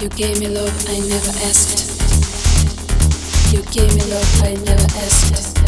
You gave me love I never asked. You gave me love I never asked.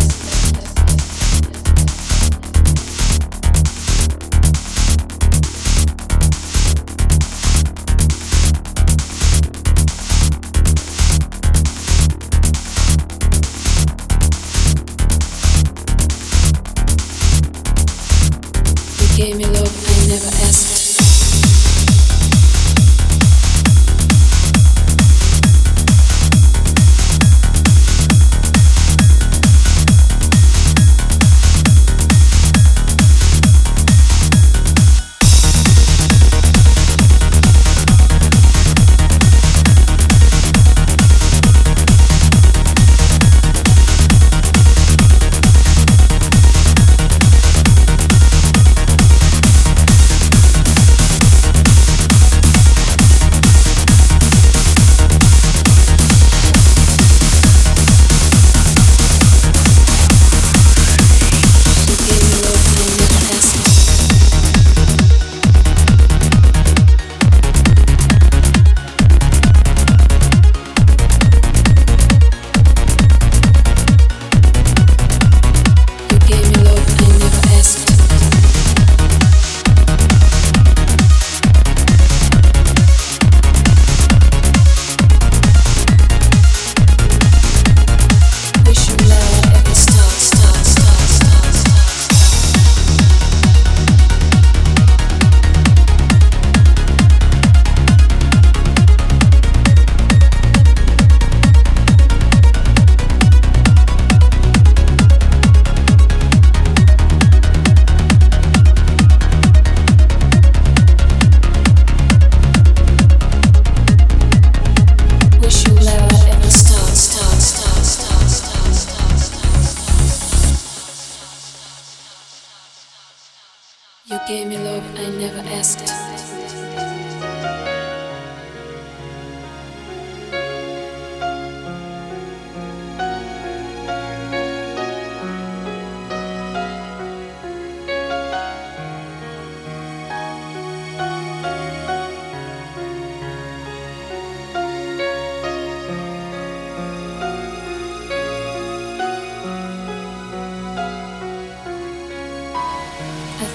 Gave me love I never asked.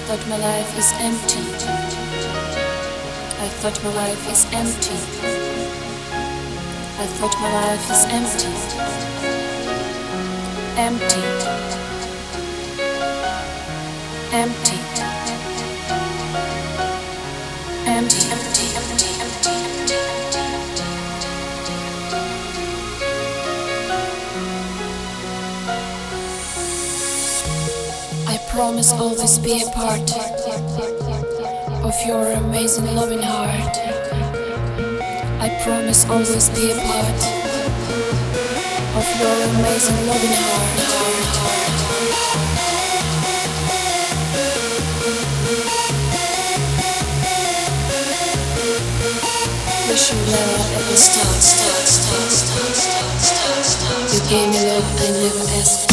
Thought my life is empty. I thought my life is empty. I thought my life is empty. Empty. Empty. Empty, I promise always be a part of your amazing loving heart. I promise always be a part of your amazing loving heart. Should never ever stop, stop, stop, stop, stop, stop, stop. You gave me love I never asked.